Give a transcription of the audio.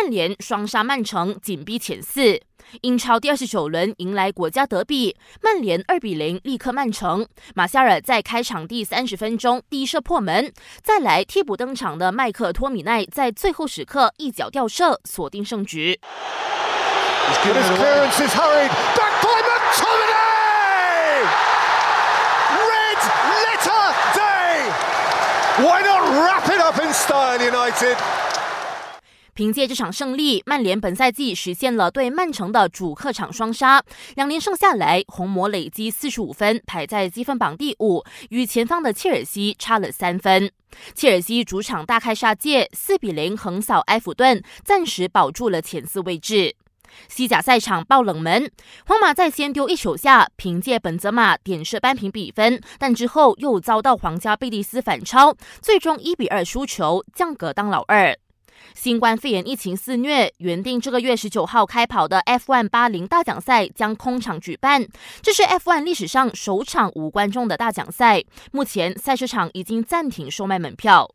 曼联双杀曼城，紧逼前四。英超第二十九轮迎来国家德比，曼联二比零力克曼城。马夏尔在开场第三十分钟第一射破门，再来替补登场的麦克托米奈在最后时刻一脚吊射锁定胜局。凭借这场胜利，曼联本赛季实现了对曼城的主客场双杀，两连胜下来，红魔累积四十五分，排在积分榜第五，与前方的切尔西差了三分。切尔西主场大开杀戒，四比零横扫埃弗顿，暂时保住了前四位置。西甲赛场爆冷门，皇马在先丢一球下，凭借本泽马点射扳平比分，但之后又遭到皇家贝蒂斯反超，最终一比二输球，降格当老二。新冠肺炎疫情肆虐，原定这个月十九号开跑的 F1 八零大奖赛将空场举办。这是 F1 历史上首场无观众的大奖赛。目前赛事场已经暂停售卖门票。